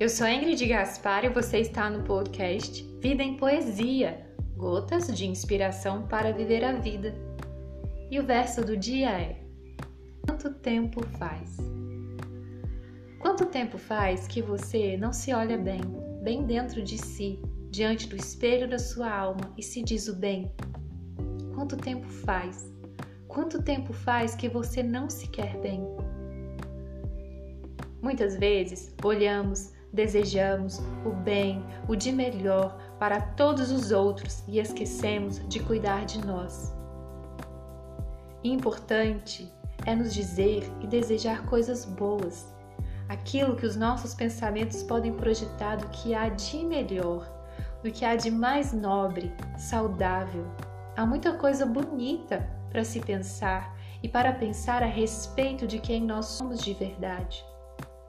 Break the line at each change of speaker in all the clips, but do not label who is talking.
Eu sou Ingrid Gaspar e você está no podcast Vida em Poesia Gotas de inspiração para viver a vida. E o verso do dia é: Quanto tempo faz? Quanto tempo faz que você não se olha bem, bem dentro de si, diante do espelho da sua alma e se diz o bem? Quanto tempo faz? Quanto tempo faz que você não se quer bem? Muitas vezes olhamos Desejamos o bem, o de melhor para todos os outros e esquecemos de cuidar de nós. Importante é nos dizer e desejar coisas boas, aquilo que os nossos pensamentos podem projetar do que há de melhor, do que há de mais nobre, saudável. Há muita coisa bonita para se pensar e para pensar a respeito de quem nós somos de verdade,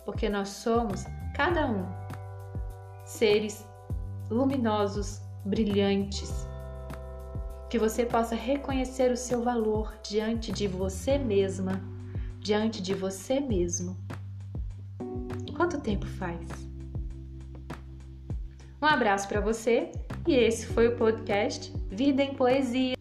porque nós somos cada um. Seres luminosos, brilhantes. Que você possa reconhecer o seu valor diante de você mesma, diante de você mesmo. Quanto tempo faz? Um abraço para você e esse foi o podcast Vida em Poesia.